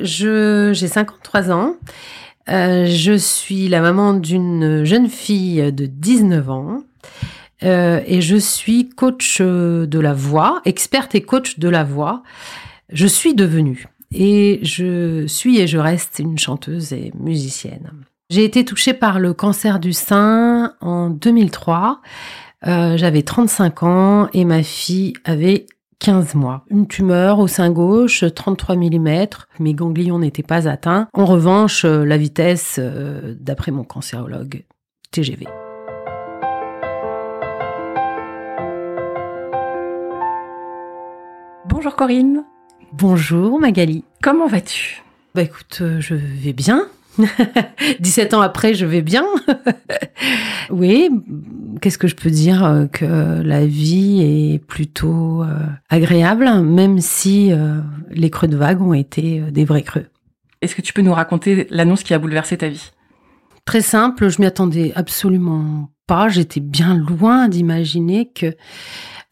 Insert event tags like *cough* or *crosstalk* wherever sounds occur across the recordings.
j'ai 53 ans. Euh, je suis la maman d'une jeune fille de 19 ans. Euh, et je suis coach de la voix, experte et coach de la voix. Je suis devenue. Et je suis et je reste une chanteuse et musicienne. J'ai été touchée par le cancer du sein en 2003. Euh, J'avais 35 ans et ma fille avait 15 mois. Une tumeur au sein gauche, 33 mm. Mes ganglions n'étaient pas atteints. En revanche, euh, la vitesse, euh, d'après mon cancérologue, TGV. Bonjour Corinne. Bonjour Magali. Comment vas-tu? Bah écoute, euh, je vais bien. *laughs* 17 ans après, je vais bien. *laughs* oui, qu'est-ce que je peux dire euh, Que la vie est plutôt euh, agréable, même si les creux de vague ont été des vrais creux. Est-ce que tu peux nous raconter l'annonce qui a bouleversé ta vie? Très simple, je m'y attendais absolument pas. J'étais bien loin d'imaginer que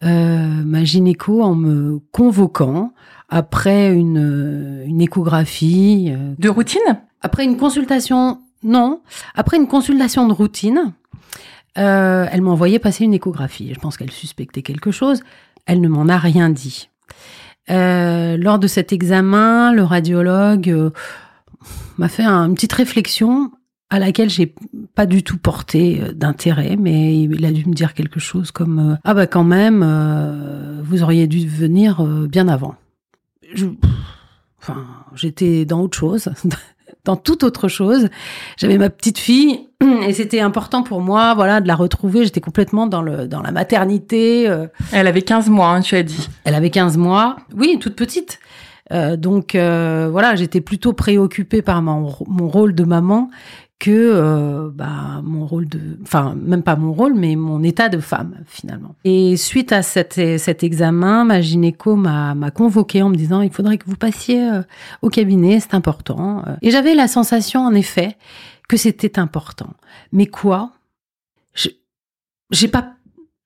ma gynéco, en me convoquant, après une, une échographie. Euh, de routine? Après une consultation, non. Après une consultation de routine, euh, elle m'a envoyé passer une échographie. Je pense qu'elle suspectait quelque chose. Elle ne m'en a rien dit. Euh, lors de cet examen, le radiologue euh, m'a fait une petite réflexion à laquelle j'ai pas du tout porté d'intérêt, mais il a dû me dire quelque chose comme ah bah quand même, vous auriez dû venir bien avant enfin, j'étais dans autre chose, *laughs* dans toute autre chose. J'avais ma petite fille et c'était important pour moi, voilà, de la retrouver. J'étais complètement dans le dans la maternité. Euh. Elle avait 15 mois, hein, tu as dit. Elle avait 15 mois, oui, toute petite. Euh, donc euh, voilà, j'étais plutôt préoccupée par mon, mon rôle de maman que euh, bah, mon rôle de, enfin même pas mon rôle, mais mon état de femme finalement. Et suite à cet, examen, ma gynéco m'a convoqué en me disant il faudrait que vous passiez euh, au cabinet, c'est important. Et j'avais la sensation en effet que c'était important. Mais quoi? J'ai pas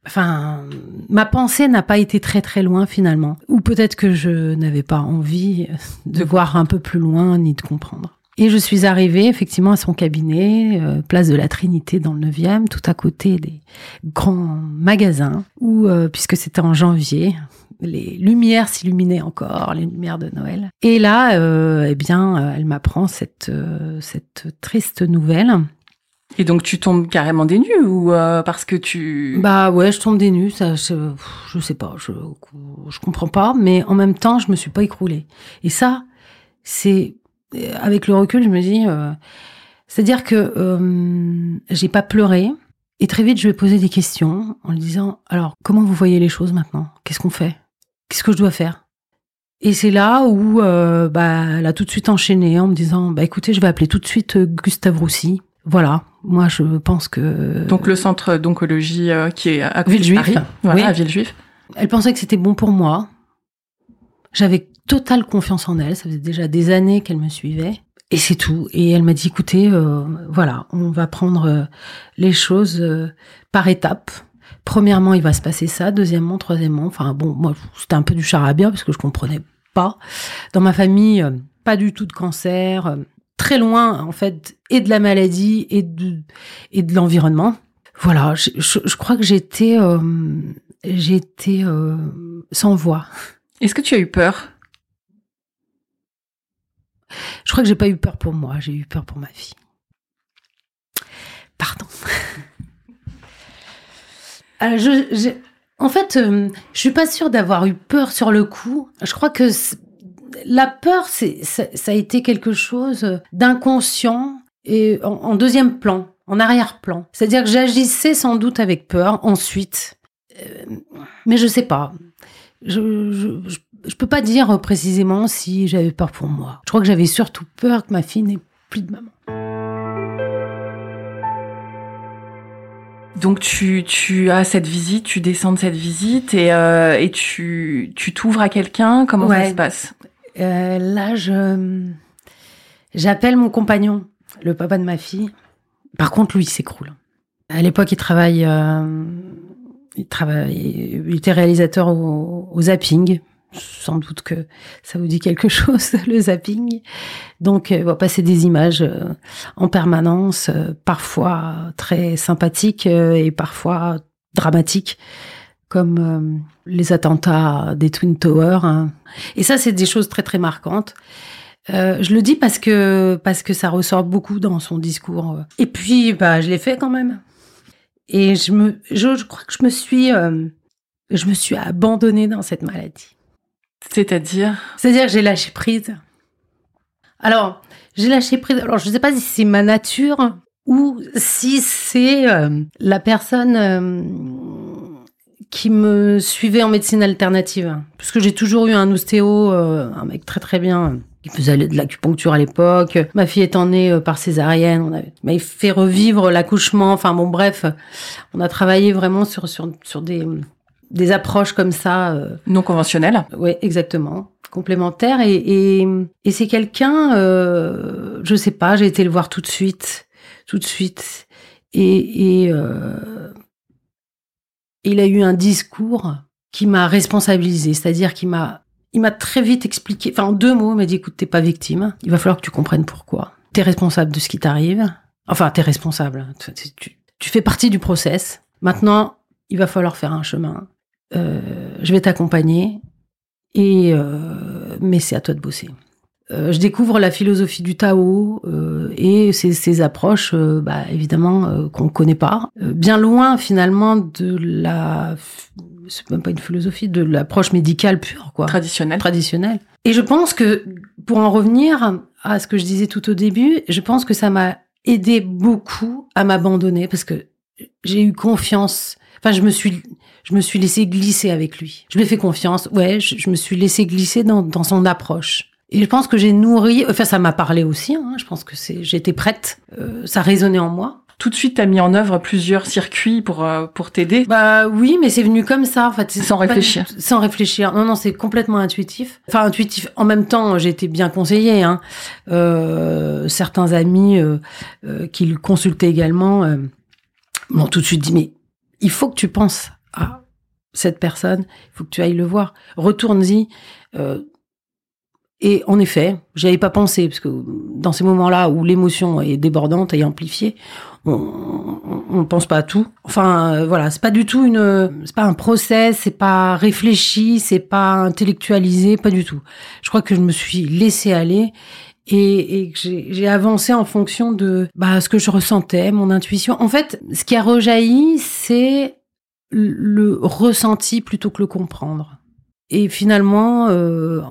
Enfin, ma pensée n'a pas été très très loin finalement. Ou peut-être que je n'avais pas envie de voir un peu plus loin ni de comprendre. Et je suis arrivée effectivement à son cabinet, euh, place de la Trinité dans le 9e, tout à côté des grands magasins, où, euh, puisque c'était en janvier, les lumières s'illuminaient encore, les lumières de Noël. Et là, euh, eh bien, elle m'apprend cette, cette triste nouvelle. Et donc tu tombes carrément des nues ou parce que tu Bah ouais, je tombe des nues, ça je, je sais pas, je je comprends pas, mais en même temps, je me suis pas écroulée. Et ça c'est avec le recul, je me dis, euh, c'est-à-dire que euh, j'ai pas pleuré. Et très vite, je vais poser des questions en lui disant, alors, comment vous voyez les choses maintenant? Qu'est-ce qu'on fait? Qu'est-ce que je dois faire? Et c'est là où euh, bah, elle a tout de suite enchaîné en me disant, bah écoutez, je vais appeler tout de suite Gustave Roussy. Voilà, moi je pense que... Donc le centre d'oncologie qui est à Villejuif. Voilà, à Villejuif. Elle pensait que c'était bon pour moi. J'avais totale confiance en elle. Ça faisait déjà des années qu'elle me suivait. Et c'est tout. Et elle m'a dit, écoutez, euh, voilà, on va prendre euh, les choses euh, par étapes. Premièrement, il va se passer ça. Deuxièmement, troisièmement. Enfin bon, moi, c'était un peu du charabia parce que je comprenais pas. Dans ma famille, pas du tout de cancer. très loin, en fait, et de la maladie et de, et de l'environnement. Voilà, je, je, crois que j'étais, j'étais sans voix. Est-ce que tu as eu peur? Je crois que j'ai pas eu peur pour moi, j'ai eu peur pour ma fille. Pardon. *laughs* Euh, en fait, euh, je suis pas sûre d'avoir eu peur sur le coup. Je crois que la peur, c'est, ça, a été quelque chose d'inconscient et en, deuxième plan, en arrière-plan. C'est-à-dire que j'agissais sans doute avec peur ensuite, euh, mais je sais pas. Je, je peux pas dire précisément si j'avais peur pour moi. Je crois que j'avais surtout peur que ma fille n'ait plus de maman. Donc tu, tu as cette visite, tu descends de cette visite et, euh, et tu tu t'ouvres à quelqu'un? Comment ça se passe? Euh, Là, je j'appelle mon compagnon, le papa de ma fille. Par contre, lui, il s'écroule. À l'époque, il travaille, euh, il travaille, il était réalisateur au, au zapping sans doute que ça vous dit quelque *laughs* chose, le zapping. Donc, euh, on va passer des images euh, en permanence, euh, parfois très sympathiques et parfois dramatiques, comme les attentats des Twin Towers. Hein. Et ça, c'est des choses très très marquantes. je le dis parce que parce que ça ressort beaucoup dans son discours. Et puis, bah, je l'ai fait quand même. Et je me, je, crois que je me suis, je me suis abandonnée dans cette maladie. C'est-à-dire C'est-à-dire j'ai lâché prise. Alors, j'ai lâché prise. Alors, je ne sais pas si c'est ma nature ou si c'est euh, la personne euh, qui me suivait en médecine alternative. Parce que j'ai toujours eu un ostéo, euh, un mec très très bien, qui faisait de l'acupuncture à l'époque. Ma fille étant née par césarienne, on avait, fait revivre l'accouchement. Enfin bon, bref, on a travaillé vraiment sur, sur des des approches comme ça. Euh, non conventionnelles. Oui, exactement. Complémentaires. Et, et, et c'est quelqu'un, euh, je sais pas, j'ai été le voir tout de suite. Tout de suite. Et, et euh, il a eu un discours qui m'a responsabilisé, c'est-à-dire qu'il m'a il m'a très vite expliqué, enfin en deux mots, il m'a dit écoute, t'es pas victime, il va falloir que tu comprennes pourquoi. T'es responsable de ce qui t'arrive. Enfin, t'es responsable. Tu, tu fais partie du process. Maintenant, il va falloir faire un chemin. Euh, je vais t'accompagner, et euh, mais c'est à toi de bosser. Euh, je découvre la philosophie du Tao et ces, approches, bah, évidemment, qu'on ne connaît pas. bien loin, finalement, de la c'est même pas une philosophie, de l'approche médicale pure, quoi. Traditionnelle. Traditionnelle. Et je pense que, pour en revenir à ce que je disais tout au début, je pense que ça m'a aidé beaucoup à m'abandonner parce que j'ai eu confiance. Enfin, je me suis, je me suis laissé glisser avec lui. Je lui ai fait confiance. Ouais, je, me suis laissé glisser dans, dans, son approche. Et je pense que j'ai nourri. Enfin, ça m'a parlé aussi. Hein, je pense que c'est, j'étais prête. Euh, ça résonnait en moi. Tout de suite, tu as mis en œuvre plusieurs circuits pour euh, pour t'aider. Bah oui, mais c'est venu comme ça, en fait. Sans réfléchir. sans réfléchir. Non, non, c'est complètement intuitif. Enfin, intuitif. En même temps, j'ai été bien conseillée. Hein. Euh, certains amis euh, euh qui le consultaient également m'ont tout de suite dit mais il faut que tu penses à cette personne, il faut que tu ailles le voir, retourne-y. Euh, et en effet, j'avais pas pensé parce que dans ces moments-là où l'émotion est débordante et amplifiée, on, ne pense pas à tout. Enfin, euh, voilà, c'est pas du tout une, c'est pas un process, c'est pas réfléchi, c'est pas intellectualisé, pas du tout. Je crois que je me suis laissé aller et, et j'ai avancé en fonction de bah, ce que je ressentais, mon intuition. En fait, ce qui a rejailli, c'est le ressenti plutôt que le comprendre. Et finalement, euh,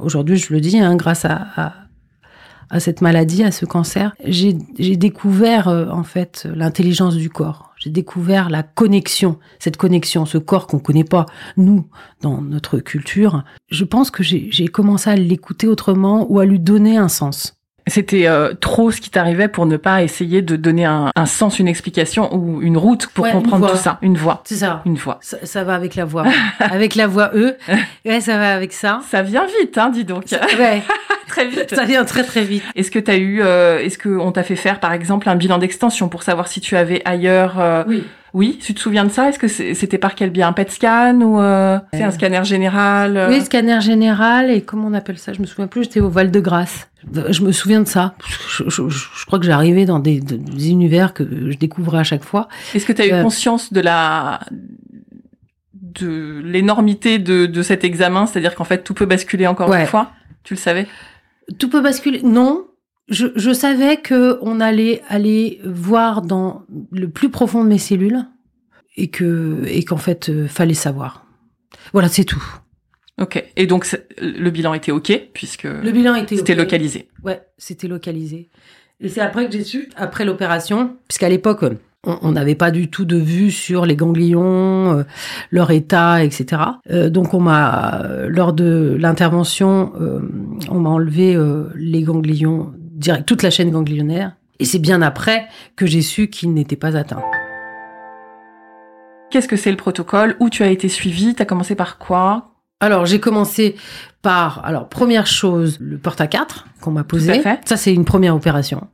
aujourd'hui, je le dis, hein, grâce à, à, à, cette maladie, à ce cancer, j'ai découvert euh, en fait l'intelligence du corps. J'ai découvert la connexion, cette connexion, ce corps qu'on connaît pas nous dans notre culture. Je pense que j'ai commencé à l'écouter autrement ou à lui donner un sens. C'était euh, trop ce qui t'arrivait pour ne pas essayer de donner un, un, sens, une explication ou une route pour comprendre tout ça. Une voix. C'est ça. Une voix. Ça, ça va avec la voix. *laughs* avec la voix E. *laughs* Ouais, ça va avec ça. Ça vient vite, hein, dis donc. ouais. *laughs* très vite. Ça vient très très vite. Est-ce que tu as eu, euh, est-ce qu'on t'a fait faire par exemple un bilan d'extension pour savoir si tu avais ailleurs euh, Oui. Oui, tu te souviens de ça? Est-ce que c'était par quel biais? Un PET scan ou euh, c'est un scanner général euh? Oui, scanner général et comment on appelle ça? Je me souviens plus. J'étais au Val de Grâce. Je me souviens de ça. Je, je, je crois que j'arrivais dans des, des, univers que je découvrais à chaque fois. Est-ce que tu as eu euh, conscience de la de l'énormité de, de cet examen? C'est-à-dire qu'en fait tout peut basculer encore une fois? Tu le savais? Tout peut basculer? Non, je, je, savais que on allait aller voir dans le plus profond de mes cellules et que et qu'en fait euh, fallait savoir. Voilà, c'est tout. Ok. Et donc le bilan était ok puisque le bilan était c'était localisé. Ouais, c'était localisé. Et c'est après que j'ai su, après l'opération, puisqu'à l'époque on n'avait pas du tout de vue sur les ganglions, euh, leur état, etc. Euh, donc on m'a, lors de l'intervention, euh, on m'a enlevé les ganglions direct, toute la chaîne ganglionnaire. Et c'est bien après que j'ai su qu'ils n'étaient pas atteints. Qu'est-ce que c'est le protocole? Où tu as été suivi? Tu as commencé par quoi? Alors, j'ai commencé par, alors, première chose, le porte à 4 qu'on m'a posé. Ça, c'est une première opération.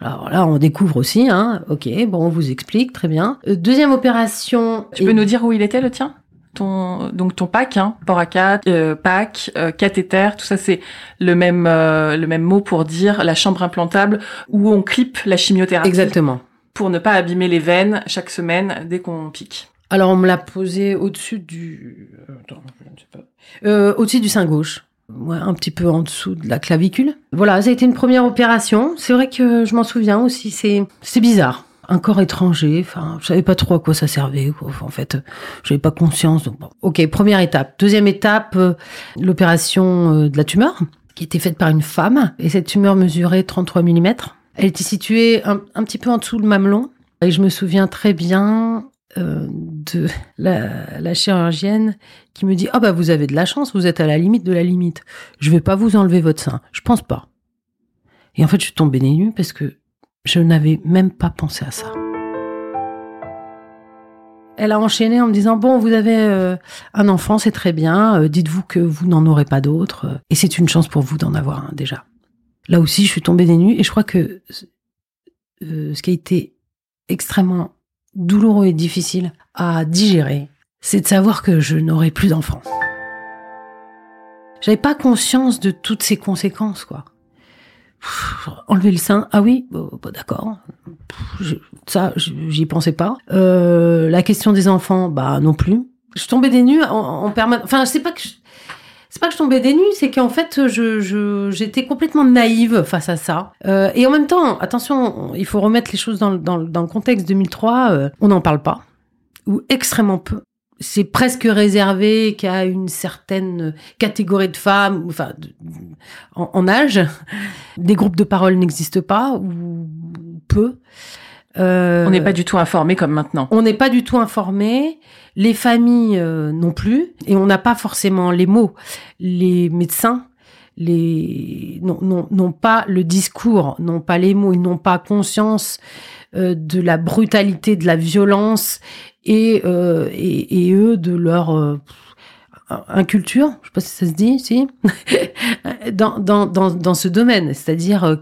Alors là, on découvre aussi, hein. Ok, bon, on vous explique, très bien. Euh, deuxième opération. Tu peux nous dire où il était le tien? Ton donc ton pack hein, port à 4 euh, pack euh, cathéter tout ça c'est le même euh, le même mot pour dire la chambre implantable où on clip la chimiothérapie exactement pour ne pas abîmer les veines chaque semaine dès qu'on pique alors on me l'a posé au-dessus du attends, je ne sais pas. au-dessus du sein gauche ouais, un petit peu en dessous de la clavicule. Voilà, ça a été une première opération. C'est vrai que je m'en souviens aussi. C'est c'est bizarre. Un corps étranger. Enfin, je savais pas trop à quoi ça servait. En fait, j'avais pas conscience. Donc bon. Ok, première étape. Deuxième étape, euh, l'opération euh, de la tumeur qui était faite par une femme. Et cette tumeur mesurait 33 mm. Elle était située un, petit peu en dessous le mamelon. Et je me souviens très bien euh, de la, chirurgienne qui me dit ah bah vous avez de la chance, vous êtes à la limite de la limite. Je vais pas vous enlever votre sein. Je pense pas. Et en fait, je suis tombée nues parce que je n'avais même pas pensé à ça. Elle a enchaîné en me disant bon, vous avez euh, un enfant, c'est très bien. Euh, dites-vous que vous n'en aurez pas d'autres et c'est une chance pour vous d'en avoir un déjà. Là aussi, je suis tombée des nues et je crois que ce qui a été extrêmement douloureux et difficile à digérer, c'est de savoir que je n'aurai plus d'enfants. J'avais pas conscience de toutes ces conséquences, quoi. Enlever le sein, ah oui, bah, d'accord. Ça, j'y pensais pas. Euh, la question des enfants, bah non plus. Je tombais des nues en, permanence. Enfin, c'est pas que c'est pas que je tombais des nues, c'est qu'en fait, je, j'étais complètement naïve face à ça. Euh, et en même temps, attention, il faut remettre les choses dans, dans, dans le contexte 2003. Euh, on n'en parle pas, ou extrêmement peu. C'est presque réservé qu'à une certaine catégorie de femmes, enfin, en, âge. Des groupes de parole n'existent pas, ou peu. Euh, on n'est pas du tout informé comme maintenant. On n'est pas du tout informé les familles euh, non plus, et on n'a pas forcément les mots. Les médecins les n'ont pas le discours, n'ont pas les mots, ils n'ont pas conscience euh, de la brutalité, de la violence et, euh, et, eux de leur inculture, je sais pas si ça se dit, si, *laughs* dans, dans, dans, dans ce domaine, c'est-à-dire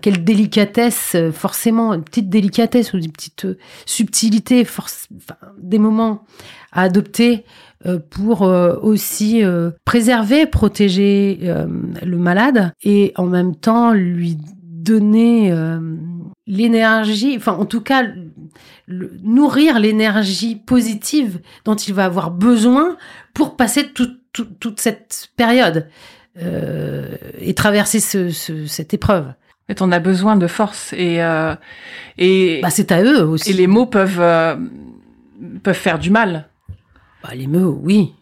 quelle délicatesse, euh, forcément, une petite délicatesse ou une petite euh, subtilité, force, des moments à adopter euh, pour aussi préserver, protéger le malade et en même temps lui donner l'énergie, enfin en tout cas nourrir l'énergie positive dont il va avoir besoin pour passer toute cette période et traverser cette épreuve. Et on a besoin de force et euh, et bah c'est à eux aussi. Et les mots peuvent euh, peuvent faire du mal. Bah, les mots, oui,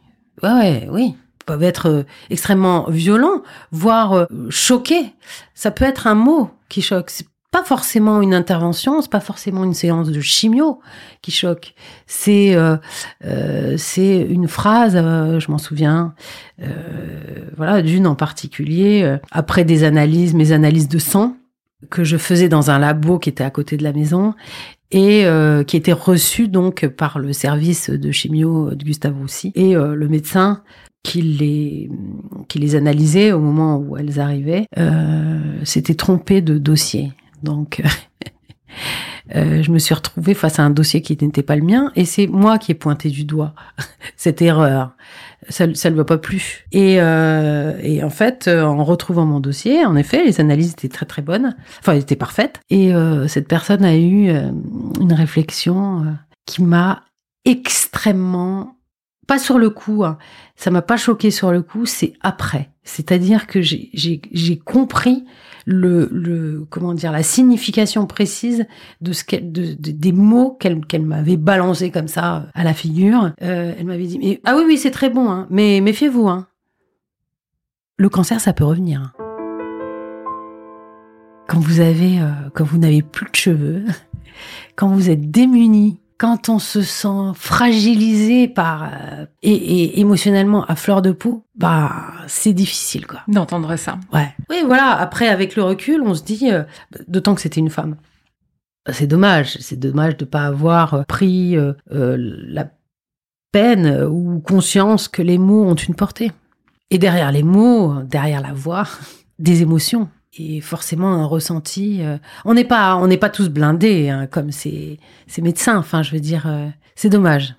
ouais, ouais oui, peuvent être euh, extrêmement violents, voire euh, choqués. Ça peut être un mot qui choque. C'est pas forcément une intervention, c'est pas forcément une séance de chimio qui choque. C'est euh, c'est une phrase, je m'en souviens, voilà, d'une en particulier, après des analyses, mes analyses de sang, que je faisais dans un labo qui était à côté de la maison et qui était reçu donc par le service de chimio de Gustave Roussy et le médecin qui les qui les analysait au moment où elles arrivaient euh, s'était trompé de dossier donc *laughs* euh, je me suis retrouvée face à un dossier qui n'était pas le mien et c'est moi qui ai pointé du doigt *laughs* cette erreur ça, ne va pas plus. Et, euh, et en fait, euh, en retrouvant mon dossier, en effet, les analyses étaient très très bonnes, enfin, elles étaient parfaites. Et euh, cette personne a eu une réflexion qui m'a extrêmement, pas sur le coup, hein, ça m'a pas choqué sur le coup, c'est après. C'est-à-dire que j'ai compris le, le comment dire la signification précise de ce qu'elle de, des mots qu'elle qu'elle m'avait balancé comme ça à la figure. Euh, elle m'avait dit mais ah oui oui c'est très bon hein, mais méfiez-vous hein. Le cancer ça peut revenir. Quand vous avez euh, quand vous n'avez plus de cheveux, *laughs* quand vous êtes démuni, quand on se sent fragilisé par euh, et, et émotionnellement à fleur de peau, bah c'est difficile quoi. D'entendre ça. Ouais. Oui, voilà. Après, avec le recul, on se dit, euh, d'autant que c'était une femme. C'est dommage. C'est dommage de pas avoir euh, pris euh, la peine ou conscience que les mots ont une portée. Et derrière les mots, derrière la voix, *laughs* des émotions et forcément un ressenti. euh, on n'est pas, on n'est pas tous blindés hein, comme ces, ces médecins. Enfin, je veux dire, euh, c'est dommage.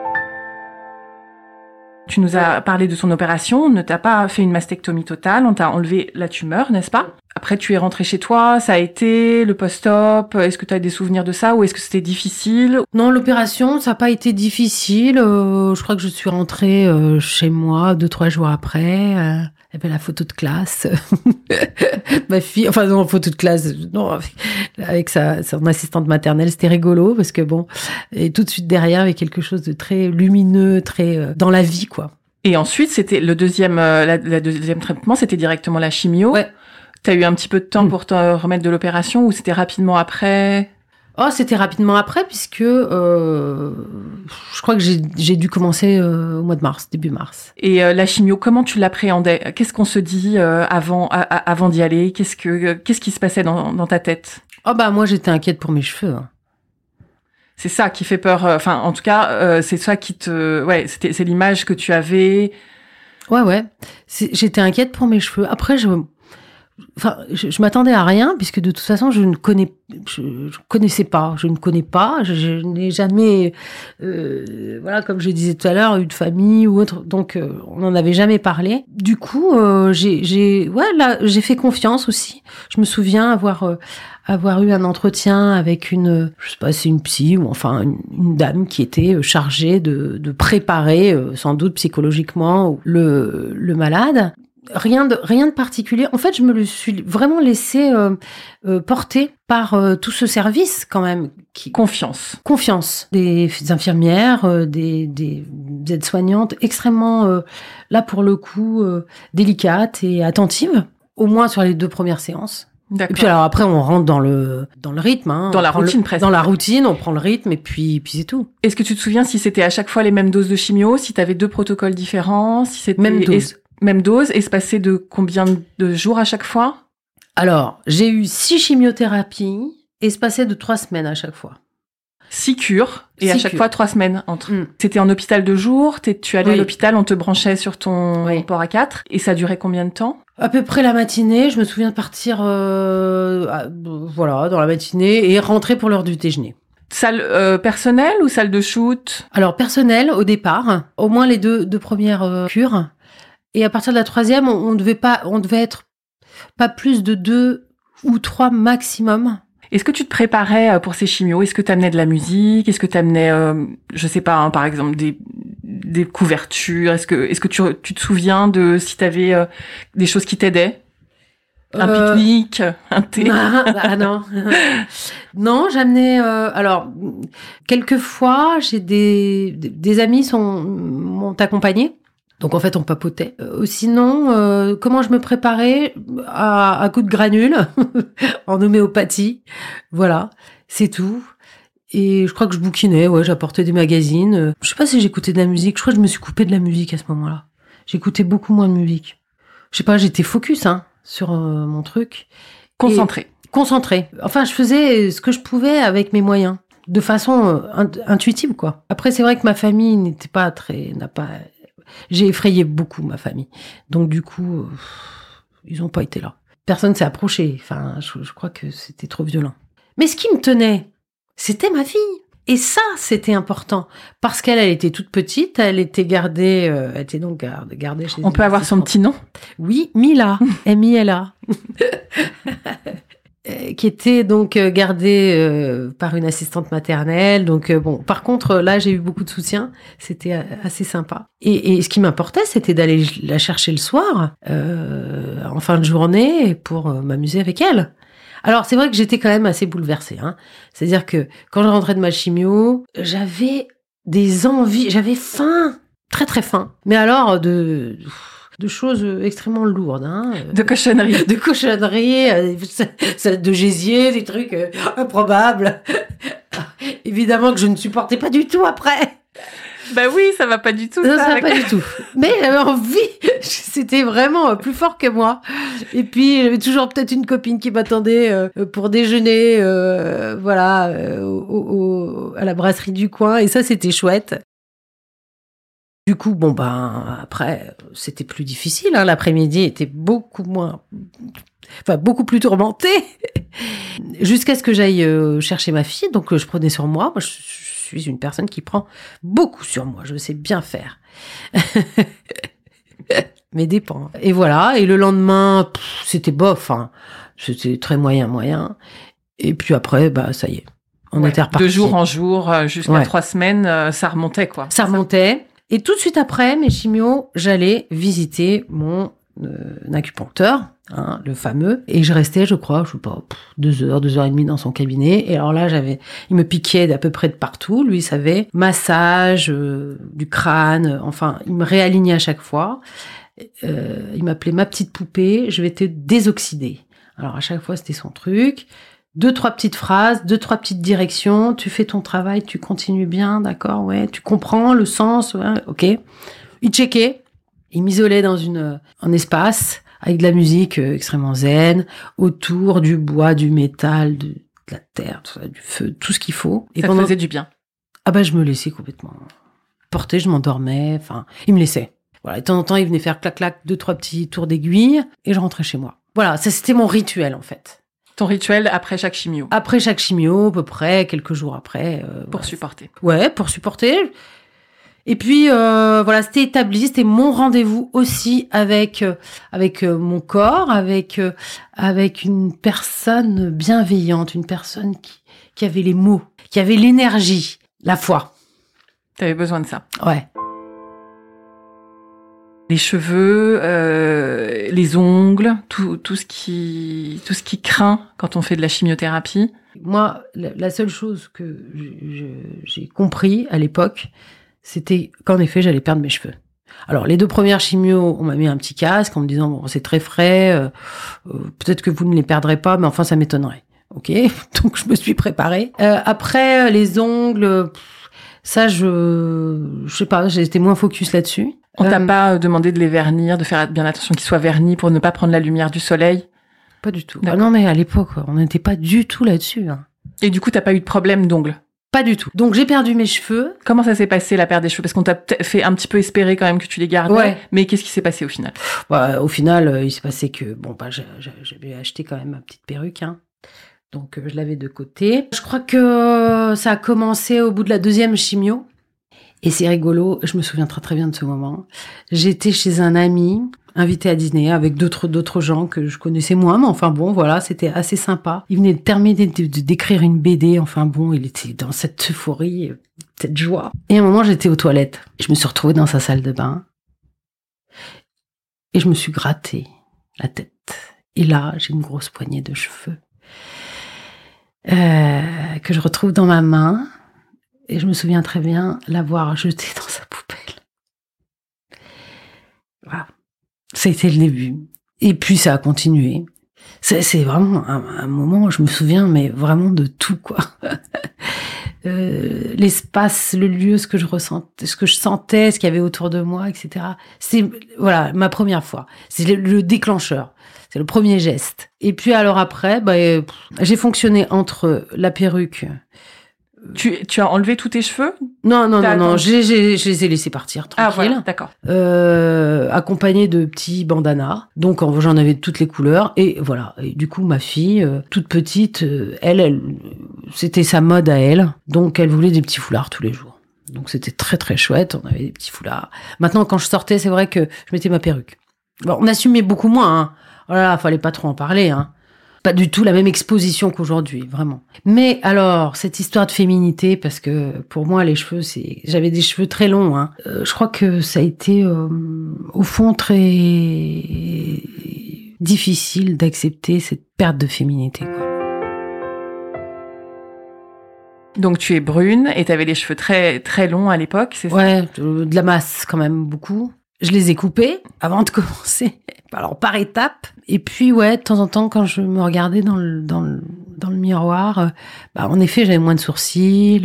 Tu nous as parlé de ton opération, on ne t'a pas fait une mastectomie totale, on t'a enlevé la tumeur, n'est-ce pas? Après, tu es rentré chez toi, ça a été le post-op, est-ce que tu as des souvenirs de ça ou est-ce que c'était difficile? Non, l'opération, ça n'a pas été difficile. euh, je crois que je suis rentrée euh, chez moi deux, trois jours après. Il y avait la photo de classe. *laughs* Ma fille, enfin non, photo de classe, non, avec, avec sa, son assistante maternelle, c'était rigolo parce que bon, et tout de suite derrière, avec quelque chose de très lumineux, très euh, dans la vie, quoi. Et ensuite, c'était le deuxième, euh, la, la deuxième traitement, c'était directement la chimio. Ouais. T'as eu un petit peu de temps Mm. pour te remettre de l'opération ou c'était rapidement après? Oh, c'était rapidement après puisque euh, je crois que j'ai dû commencer euh, au mois de mars, début mars. Et euh, la chimio, comment tu l'appréhendais? Qu'est-ce qu'on se dit euh, avant, avant d'y aller? Qu'est-ce que, qu'est-ce qui se passait dans, dans ta tête? Oh bah moi j'étais inquiète pour mes cheveux. hein. C'est ça qui fait peur. Enfin, en tout cas, euh, c'est ça qui te, ouais, c'était, c'est l'image que tu avais. Ouais, ouais. J'étais inquiète pour mes cheveux. Après, je, enfin, je, je m'attendais à rien puisque de toute façon, je ne connais, je, je connaissais pas. Je ne connais pas. Je, je n'ai jamais, euh, voilà, comme je disais tout à l'heure, eu de famille ou autre. Donc, euh, on n'en avait jamais parlé. Du coup, euh, j'ai, ouais, là, j'ai fait confiance aussi. Je me souviens avoir. euh, avoir eu un entretien avec une, je sais pas, c'est une psy ou enfin une, une dame qui était euh, chargée de, de préparer, euh, sans doute psychologiquement, le, le malade. Rien de rien de particulier. En fait, je me le suis vraiment laissé euh, euh, porter par euh, tout ce service quand même. Qui, Confiance. confiance des infirmières, euh, des, des aides-soignantes extrêmement euh, là pour le coup euh, délicates et attentives, au moins sur les deux premières séances. Et puis alors après, on rentre dans le dans le rythme, hein. Dans On la le- routine presque. Dans la routine, on prend le rythme et puis puis c'est tout. Est-ce que tu te souviens si c'était à chaque fois les mêmes doses de chimio, si tu avais deux protocoles différents, si c'était Même dose. Même dose, espacée de combien de jours à chaque fois? Alors j'ai eu six chimiothérapies espacées de trois semaines à chaque fois. Six cures et à chaque cures. fois trois semaines entre. Mm. C'était en hôpital de jour, tu allais à l'hôpital, on te branchait sur ton Oui. port à 4 et ça durait combien de temps? À peu près la matinée, je me souviens de partir, euh, à- voilà, dans la matinée et rentrer pour l'heure du déjeuner. Salle euh, personnelle ou salle de shoot? Alors personnel au départ, au moins les deux, deux premières euh, cures, et à partir de la troisième, on, on devait pas, on devait être pas plus de deux ou trois maximum. Est-ce que tu te préparais euh, pour ces chimios? Est-ce que tu amenais de la musique? Est-ce que tu amenais, euh, je sais pas, hein, par exemple des des couvertures? Est-ce que est-ce que tu, tu te souviens de si tu avais des choses qui t'aidaient? Un Euh, pique-nique, un thé? *laughs* Ah, ah non. *laughs* non, j'amenais. euh, alors, quelquefois, j'ai des, des, des amis sont m'ont accompagné. Donc en fait, on papotait. Euh, sinon, euh, comment je me préparais à, à coup de granules *laughs* en homéopathie. Voilà, c'est tout. Et je crois que je bouquinais, ouais, j'apportais des magazines. Euh, Je sais pas si j'écoutais de la musique. Je crois que je me suis coupée de la musique à ce moment-là. J'écoutais beaucoup moins de musique. Je sais pas, j'étais focus hein, sur euh, mon truc Concentré. concentrée. Enfin, je faisais ce que je pouvais avec mes moyens, de façon int- intuitive, quoi. Après, c'est vrai que ma famille n'était pas très, n'a pas, j'ai effrayé beaucoup ma famille. Donc, du coup, euh, ils n'ont pas été là. Personne s'est approché. Enfin, je, je crois que c'était trop violent. Mais ce qui me tenait, c'était ma fille. Et ça, c'était important. Parce qu'elle, elle était toute petite, elle était gardée, euh, elle était donc gardée chez On peut avoir son petit nom? Oui, Mila, *laughs* M-I-L-A. *laughs* Euh, qui était donc euh, gardée euh, par une assistante maternelle. Donc euh, bon, par contre là j'ai eu beaucoup de soutien, c'était assez sympa. Et, et ce qui m'importait, c'était d'aller la chercher le soir, euh, en fin de journée, pour m'amuser avec elle. Alors c'est vrai que j'étais quand même assez bouleversée. Hein. C'est-à-dire que quand je rentrais de ma chimio, j'avais des envies, j'avais faim, très très faim. Mais alors de de choses extrêmement lourdes. Hein. de cochonnerie. *laughs* de cochonneries, euh, de gésier, des trucs euh, improbables. *laughs* évidemment que je ne supportais pas du tout après. Bah oui, ça va pas du tout. Non, ça, ça va pas du tout. Mais j'avais envie. *laughs* C'était vraiment euh, plus fort que moi. Et puis, j'avais toujours peut-être une copine qui m'attendait euh, pour déjeuner, euh, voilà, euh, au- au- à la brasserie du coin. Et ça, c'était chouette. Du coup, bon, ben, après, c'était plus difficile. Hein. L'après-midi était beaucoup moins. Enfin, beaucoup plus tourmenté. *laughs* Jusqu'à ce que j'aille euh, chercher ma fille. Donc, euh, je prenais sur moi. Moi, je, suis une personne qui prend beaucoup sur moi. Je sais bien faire. *laughs* Mais dépend. Et voilà. Et le lendemain, c'était bof. hein. C'était très moyen, moyen. Et puis après, bah, ça y est. On Ouais, était reparti. De jour en jour, euh, jusqu'à Ouais. trois semaines, ça remontait, quoi. Ça remontait. Et tout de suite après mes chimios, j'allais visiter mon euh, acupuncteur, hein, le fameux. Et je restais, je crois, je sais pas, deux heures, deux heures et demie dans son cabinet. Et alors là, j'avais, il me piquait d'à peu près de partout. Lui, il savait, massage euh, du crâne. euh, Enfin, il me réalignait à chaque fois. Euh, il m'appelait ma petite poupée. Je vais te désoxyder. Alors à chaque fois, c'était son truc. Deux, trois petites phrases, deux, trois petites directions. Tu fais ton travail, tu continues bien, d'accord, ouais. Tu comprends le sens, ouais, ok. Il checkait. Il m'isolait dans une, un espace avec de la musique euh, extrêmement zen, autour du bois, du métal, de, de la terre, tout ça, du feu, tout ce qu'il faut. Ça te faisait du bien. Ah bah je me laissais complètement porter, je m'endormais, enfin, il me laissait. Voilà, et de temps en temps, il venait faire clac-clac, deux, trois petits tours d'aiguille, et je rentrais chez moi. Voilà, ça c'était mon rituel en fait. Ton rituel après chaque chimio, Après chaque chimio, à peu près, quelques jours après. euh, pour supporter. Ouais, pour supporter. Et puis euh, voilà, c'était établi, c'était mon rendez-vous aussi avec euh, avec mon corps, avec avec une personne bienveillante, une personne qui qui avait les mots, qui avait l'énergie, la foi. T'avais besoin de ça. Ouais. Les cheveux, euh, les ongles, tout, tout ce qui, tout ce qui craint quand on fait de la chimiothérapie. Moi, la, seule chose que j'ai compris à l'époque, c'était qu'en effet, j'allais perdre mes cheveux. Alors, les deux premières chimios, on m'a mis un petit casque en me disant, bon, c'est très frais, euh, euh, peut-être que vous ne les perdrez pas, mais enfin, ça m'étonnerait. Ok, *laughs* donc je me suis préparée. Euh, après, euh, les ongles, ça, je, je sais pas, été moins focus là-dessus. On t'a Euh, pas demandé de les vernir, de faire bien attention qu'ils soient vernis pour ne pas prendre la lumière du soleil? Pas du tout. Ah non, mais à l'époque, on n'était pas du tout là-dessus. hein. Et du coup, t'as pas eu de problème d'ongles? Pas du tout. Donc, j'ai perdu mes cheveux. Comment ça s'est passé la perte des cheveux? Parce qu'on t'a fait un petit peu espérer quand même que tu les gardais. Ouais. Mais qu'est-ce qui s'est passé au final? Bah, au final, euh, il s'est passé que bon, bah, j'a- j'a- j'avais acheté quand même ma petite perruque, hein. donc euh, je l'avais de côté. Je crois que euh, ça a commencé au bout de la deuxième chimio. Et c'est rigolo, je me souviens très bien de ce moment. J'étais chez un ami, invité à dîner avec d'autres gens que je connaissais moins, mais enfin bon, voilà, c'était assez sympa. Il venait de terminer de- de- d'écrire une BD, enfin bon, il était dans cette euphorie, cette joie. Et à un moment, j'étais aux toilettes. Je me suis retrouvée dans sa salle de bain. Et je me suis gratté la tête. Et là, j'ai une grosse poignée de cheveux euh, que je retrouve dans ma main. Et je me souviens très bien l'avoir jeté dans sa poubelle. Voilà. Ça a été le début. Et puis ça a continué. C'est vraiment un, moment, je me souviens, mais vraiment de tout, quoi. *laughs* Euh, L'espace, le lieu, ce que je ressentais, ce que je sentais, ce qu'il y avait autour de moi, etc. C'est voilà ma première fois. C'est le, le déclencheur. C'est le premier geste. Et puis alors après, bah, euh, j'ai fonctionné entre la perruque. Tu, tu as enlevé tous tes cheveux? Non, non, non, non, j'ai- j'ai- je les ai laissés partir Ah tranquille. voilà, d'accord. euh, accompagné de petits bandanas. Donc en- j'en avais de toutes les couleurs et voilà. Et du coup ma fille, euh, toute petite, euh, elle, elle, c'était sa mode à elle. Donc elle voulait des petits foulards tous les jours. Donc c'était très très chouette. On avait des petits foulards. Maintenant quand je sortais, c'est vrai que je mettais ma perruque. Bon, on assumait beaucoup moins. Hein. Voilà, fallait pas trop en parler. Hein. Pas du tout la même exposition qu'aujourd'hui, vraiment. Mais alors, cette histoire de féminité, parce que pour moi, les cheveux, c'est, j'avais des cheveux très longs. Hein. Euh, je crois que ça a été, euh, au fond, très difficile d'accepter cette perte de féminité. Quoi. Donc tu es brune et tu avais les cheveux très très longs à l'époque, c'est ça? Ouais, de, de la masse quand même beaucoup. Je les ai coupés avant de *laughs* commencer. Alors par étapes. Et puis ouais, de temps en temps, quand je me regardais dans le dans le, dans le miroir, bah, en effet, j'avais moins de sourcils,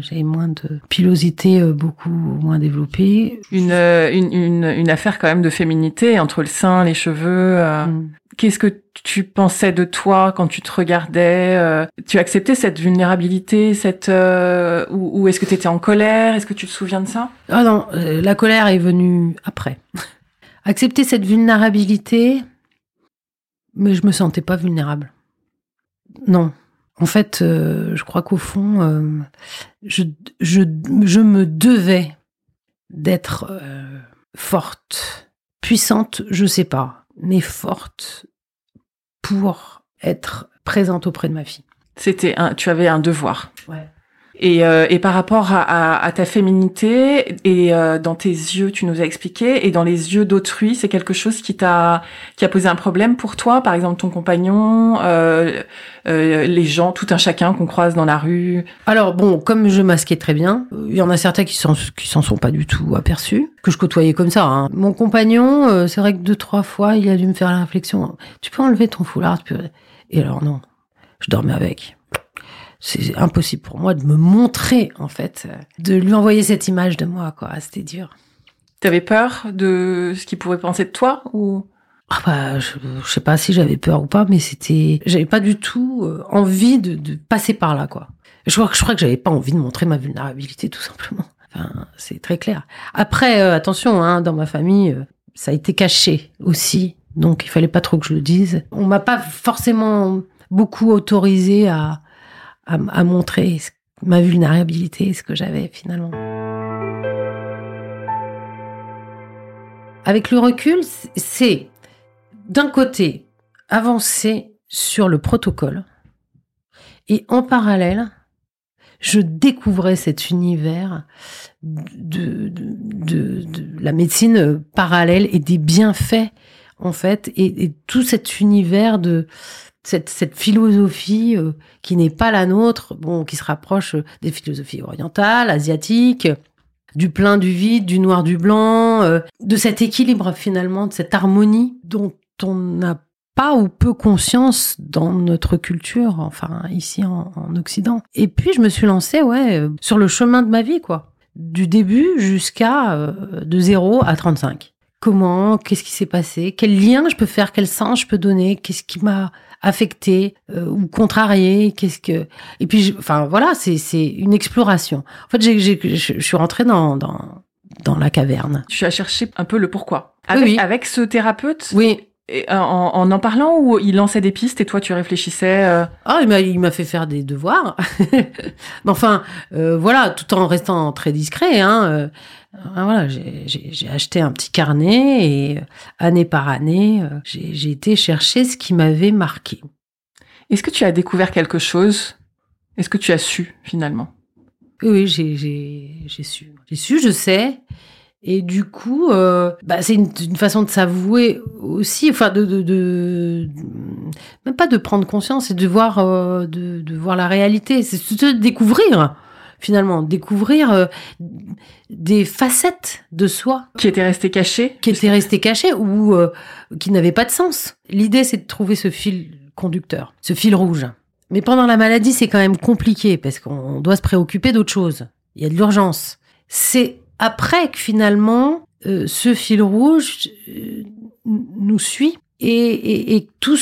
j'avais moins de pilosité beaucoup moins développée. Une, une, une, une, affaire quand même de féminité entre le sein, les cheveux. Mm. Qu'est-ce que tu pensais de toi quand tu te regardais Tu acceptais cette vulnérabilité, cette ou, ou est-ce que tu étais en colère? Est-ce que tu te souviens de ça? Ah non, la colère est venue après. *laughs* Accepter cette vulnérabilité, mais je me sentais pas vulnérable. Non. En fait, euh, je crois qu'au fond, euh, je, je, je, me devais d'être euh, forte, puissante, je sais pas, mais forte pour être présente auprès de ma fille. C'était un, tu avais un devoir. Ouais. Et, euh, et par rapport à, à, ta féminité et euh, dans tes yeux, tu nous as expliqué, et dans les yeux d'autrui, c'est quelque chose qui t'a qui a posé un problème pour toi, par exemple ton compagnon, euh, euh les gens, tout un chacun qu'on croise dans la rue? Alors bon, comme je masquais très bien, il y en a certains qui s'en qui s'en sont pas du tout aperçus, que je côtoyais comme ça. Hein. Mon compagnon, euh, c'est vrai que deux trois fois, il a dû me faire la réflexion. Tu peux enlever ton foulard, et alors non, je dormais avec c'est impossible pour moi de me montrer en fait, de lui envoyer cette image de moi quoi. C'était dur. T'avais peur de ce qu'il pourrait penser de toi ou? Ah bah, je, sais pas si j'avais peur ou pas, mais c'était, j'avais pas du tout euh, envie de, de, passer par là quoi. Je crois que je crois que j'avais pas envie de montrer ma vulnérabilité tout simplement. Enfin, c'est très clair. Après, euh, attention, hein, dans ma famille, euh, ça a été caché aussi, donc il fallait pas trop que je le dise. On m'a pas forcément beaucoup autorisé à à, montrer ma vulnérabilité, ce que j'avais finalement. Avec le recul, c'est d'un côté avancer sur le protocole et en parallèle, je découvrais cet univers de, de, la médecine parallèle et des bienfaits en fait et tout cet univers de cette, cette philosophie euh, qui n'est pas la nôtre, bon, qui se rapproche euh, des philosophies orientales, asiatiques, du plein, du vide, du noir, du blanc, euh, de cet équilibre finalement, de cette harmonie dont on n'a pas ou peu conscience dans notre culture, enfin ici en, en Occident. Et puis je me suis lancée, ouais, sur le chemin de ma vie, quoi, du début jusqu'à de 0 à 35 comment, qu'est-ce qui s'est passé, quel lien je peux faire, quel sens je peux donner, qu'est-ce qui m'a affecté euh, ou contrarié, qu'est-ce que et puis enfin voilà, c'est c'est une exploration. En fait, j'ai je suis rentrée dans dans dans la caverne. Tu as cherché un peu le pourquoi. Avec, oui, avec ce thérapeute Oui. Et en, en, en parlant ou il lançait des pistes et toi tu réfléchissais euh... Ah, il m'a il m'a fait faire des devoirs. *laughs* enfin, euh, voilà, tout en restant très discret. Hein, euh, voilà, j'ai acheté un petit carnet et euh, année par année, euh, j'ai été chercher ce qui m'avait marqué. Est-ce que tu as découvert quelque chose? Est-ce que tu as su finalement? Oui, j'ai su. J'ai su, je sais. Et du coup, euh, bah, c'est une, façon de s'avouer aussi, enfin de, de, de, même pas de prendre conscience, c'est de voir de, de voir la réalité, c'est de découvrir finalement, découvrir euh, des facettes de soi. Qui étaient restées cachées Qui étaient restées cachées ou euh, qui n'avaient pas de sens. L'idée, c'est de trouver ce fil conducteur, ce fil rouge. Mais pendant la maladie, c'est quand même compliqué parce qu'on doit se préoccuper d'autre chose. Il y a de l'urgence. C'est après que finalement, euh, ce fil rouge nous suit et, et tout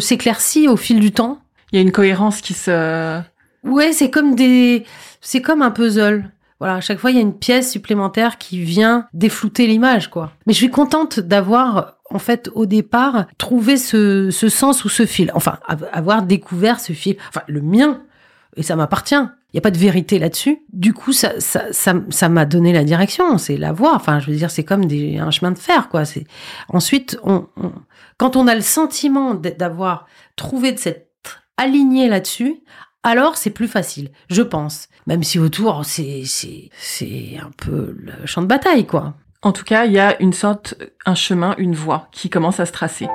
s'éclaircit au fil du temps. Il y a une cohérence qui se... Ouais, c'est comme des, c'est comme un puzzle. Voilà, à chaque fois, il y a une pièce supplémentaire qui vient déflouter l'image, quoi. Mais je suis contente d'avoir, en fait, au départ, trouvé ce, ce sens ou ce fil. Enfin, avoir découvert ce fil. Enfin, le mien. Et ça m'appartient. Il n'y a pas de vérité là-dessus. Du coup, ça, ça, ça, ça m'a donné la direction. C'est la voie. Enfin, je veux dire, c'est comme des, un chemin de fer, quoi. C'est, ensuite, quand on a le sentiment d'avoir trouvé de s'être aligné là-dessus, alors c'est plus facile, je pense. Même si autour, c'est, c'est, c'est un peu le champ de bataille, quoi. En tout cas, il y a une sorte, un chemin, une voie qui commence à se tracer.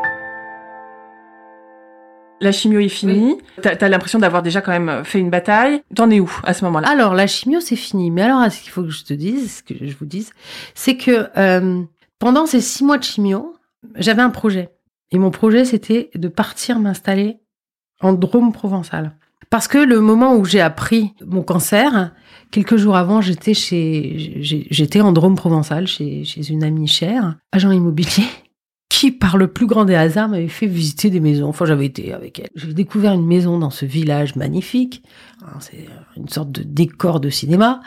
La chimio est finie. T'as as, l'impression d'avoir déjà quand même fait une bataille. T'en es où à ce moment-là? Alors la chimio c'est fini. Mais alors ce qu'il faut que je te dise, ce que je vous dise, c'est que euh, pendant ces six mois de chimio, j'avais un projet. Et mon projet c'était de partir m'installer en Drôme provençal. Parce que le moment où j'ai appris mon cancer, quelques jours avant, j'étais chez, j'étais en Drôme provençal chez, une amie chère, agent immobilier, *laughs* qui, par le plus grand des hasards, m'avait fait visiter des maisons. Enfin, j'avais été avec elle. J'ai découvert une maison dans ce village magnifique. C'est une sorte de décor de cinéma.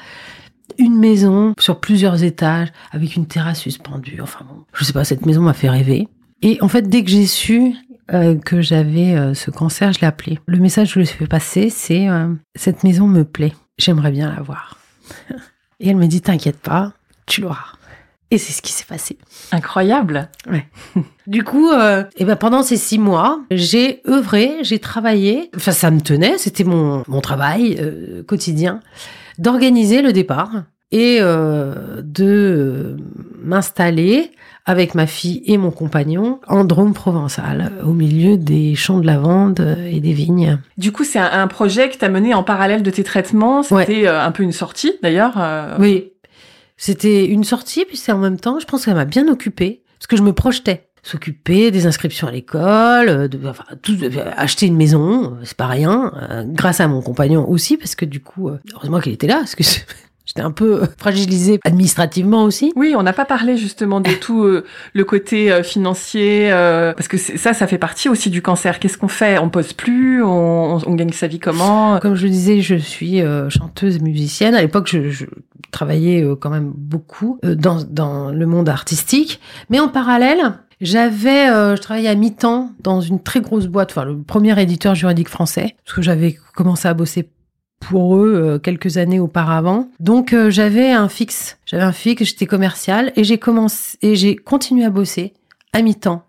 Une maison sur plusieurs étages avec une terrasse suspendue. Enfin bon, je sais pas, cette maison m'a fait rêver. Et en fait, dès que j'ai su euh, que j'avais euh, ce cancer, je l'ai appelé. Le message que je lui ai fait passer, c'est euh, cette maison me plaît, j'aimerais bien la voir. *laughs* Et elle me dit t'inquiète pas, tu l'auras. Et c'est ce qui s'est passé. Incroyable. Ouais. *laughs* du coup, euh, et ben pendant ces six mois, j'ai œuvré, j'ai travaillé. Enfin, ça me tenait, c'était mon mon travail euh, quotidien d'organiser le départ et euh, de m'installer avec ma fille et mon compagnon en Drôme provençal, au milieu des champs de lavande et des vignes. Du coup, c'est un, projet que tu as mené en parallèle de tes traitements. C'était un peu une sortie, d'ailleurs. Oui, c'était une sortie, puis c'est en même temps, je pense qu'elle m'a bien occupée, parce que je me projetais. S'occuper des inscriptions à l'école, de, enfin, tout, acheter une maison, c'est pas rien, euh, grâce à mon compagnon aussi, parce que du coup, euh, heureusement qu'il était là, parce que J'étais un peu fragilisée administrativement aussi. Oui, on n'a pas parlé justement de *laughs* tout euh, le côté euh, financier, euh, parce que ça, ça fait partie aussi du cancer. Qu'est-ce qu'on fait? On pose plus? On, on, gagne sa vie comment? Comme je le disais, je suis chanteuse et musicienne. À l'époque, je, je, travaillais quand même beaucoup dans, dans le monde artistique. Mais en parallèle, j'avais, je travaillais à mi-temps dans une très grosse boîte, enfin le premier éditeur juridique français, parce que j'avais commencé à bosser pour eux euh, quelques années auparavant. Donc euh, j'avais un fixe, j'avais un fixe, j'étais commercial et j'ai commencé et j'ai continué à bosser à mi-temps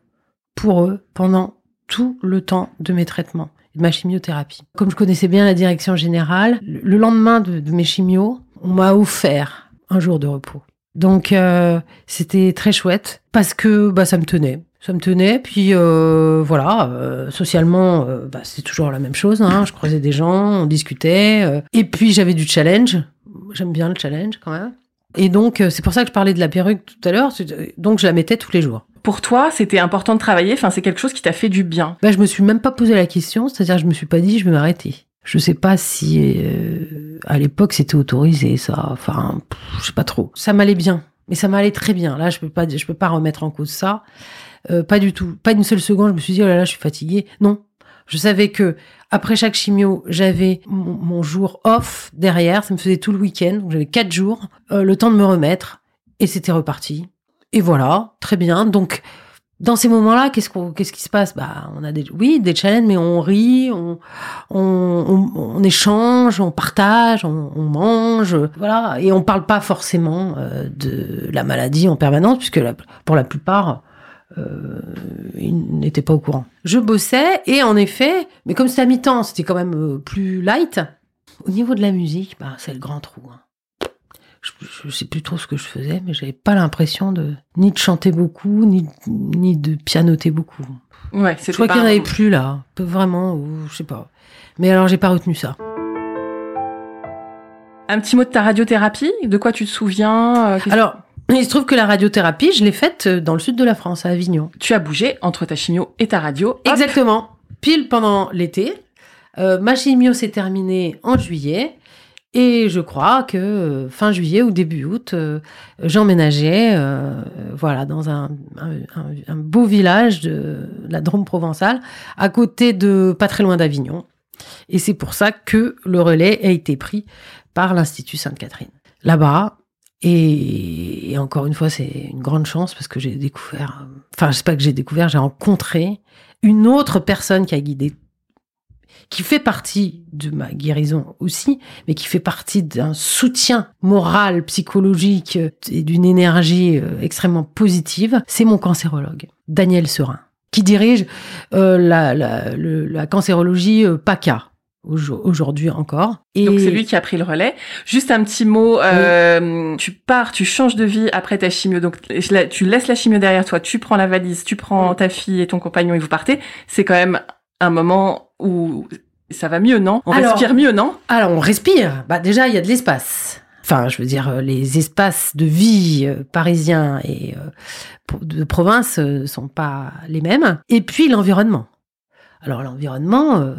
pour eux pendant tout le temps de mes traitements de ma chimiothérapie. Comme je connaissais bien la direction générale, le lendemain de, mes chimios, on m'a offert un jour de repos. Donc euh, c'était très chouette parce que bah ça me tenait ça me tenait. Puis euh, voilà, euh, socialement, euh, bah, c'est toujours la même chose. Hein. Je croisais des gens, on discutait. et puis j'avais du challenge. J'aime bien le challenge quand même. Et donc c'est pour ça que je parlais de la perruque tout à l'heure. Donc je la mettais tous les jours. Pour toi, c'était important de travailler? Enfin, c'est quelque chose qui t'a fait du bien? Bah, je me suis même pas posé la question. C'est-à-dire, je me suis pas dit, je vais m'arrêter. Je sais pas si à l'époque c'était autorisé ça. Enfin, je sais pas trop. Ça m'allait bien, mais ça m'allait très bien. Là, je peux pas, je peux pas remettre en cause ça. Euh, pas du tout. Pas une seule seconde, je me suis dit, oh là là, je suis fatiguée. Non. Je savais que après chaque chimio, j'avais mon, jour off derrière. Ça me faisait tout le week-end. Donc j'avais quatre jours, euh, le temps de me remettre. Et c'était reparti. Et voilà, très bien. Donc, dans ces moments-là, qu'est-ce qu'on, qu'est-ce qui se passe? Bah, on a des, oui, des challenges, mais on rit, on, on, on, échange, on partage, on, on, mange, voilà, et on parle pas forcément euh, de la maladie en permanence, puisque pour la plupart, euh, il n'était pas au courant. Je bossais et en effet, mais comme c'était à mi-temps, c'était quand même euh, plus light. Au niveau de la musique, bah, c'est le grand trou. Hein. Je, ne sais plus trop ce que je faisais, mais j'avais pas l'impression de ni de chanter beaucoup, ni, ni de pianoter beaucoup. Ouais, je crois qu'il n'y en avait plus là, vraiment, ou je sais pas. Mais alors j'ai pas retenu ça. Un petit mot de ta radiothérapie, de quoi tu te souviens? Euh, Alors, il se trouve que la radiothérapie, je l'ai faite euh, dans le sud de la France, à Avignon. Tu as bougé entre ta chimio et ta radio. Exactement. Pile pendant l'été. Euh, ma chimio s'est terminée en juillet. Et je crois que euh, fin juillet ou début août, j'emménageais voilà, dans un, un, beau village de la Drôme provençale, à côté de, pas très loin d'Avignon. Et c'est pour ça que le relais a été pris par l'Institut Sainte-Catherine. Là-bas, et, encore une fois, c'est une grande chance parce que j'ai découvert, enfin, je sais pas que j'ai découvert, j'ai rencontré une autre personne qui a guidé, qui fait partie de ma guérison aussi, mais qui fait partie d'un soutien moral, psychologique et d'une énergie euh, extrêmement positive. C'est mon cancérologue, Daniel Serin, qui dirige euh, la, cancérologie euh, PACA aujourd'hui encore. Et... Donc c'est lui qui a pris le relais. Juste un petit mot, euh, tu pars, tu changes de vie après ta chimio, donc tu laisses la chimio derrière toi, tu prends la valise, tu prends ta fille et ton compagnon et vous partez. C'est quand même un moment où ça va mieux, non? On respire mieux, non? Alors on respire. Bah déjà il y a de l'espace. Enfin, je veux dire, euh, les espaces de vie euh, parisiens et de province sont pas les mêmes. Et puis l'environnement. Alors l'environnement, euh,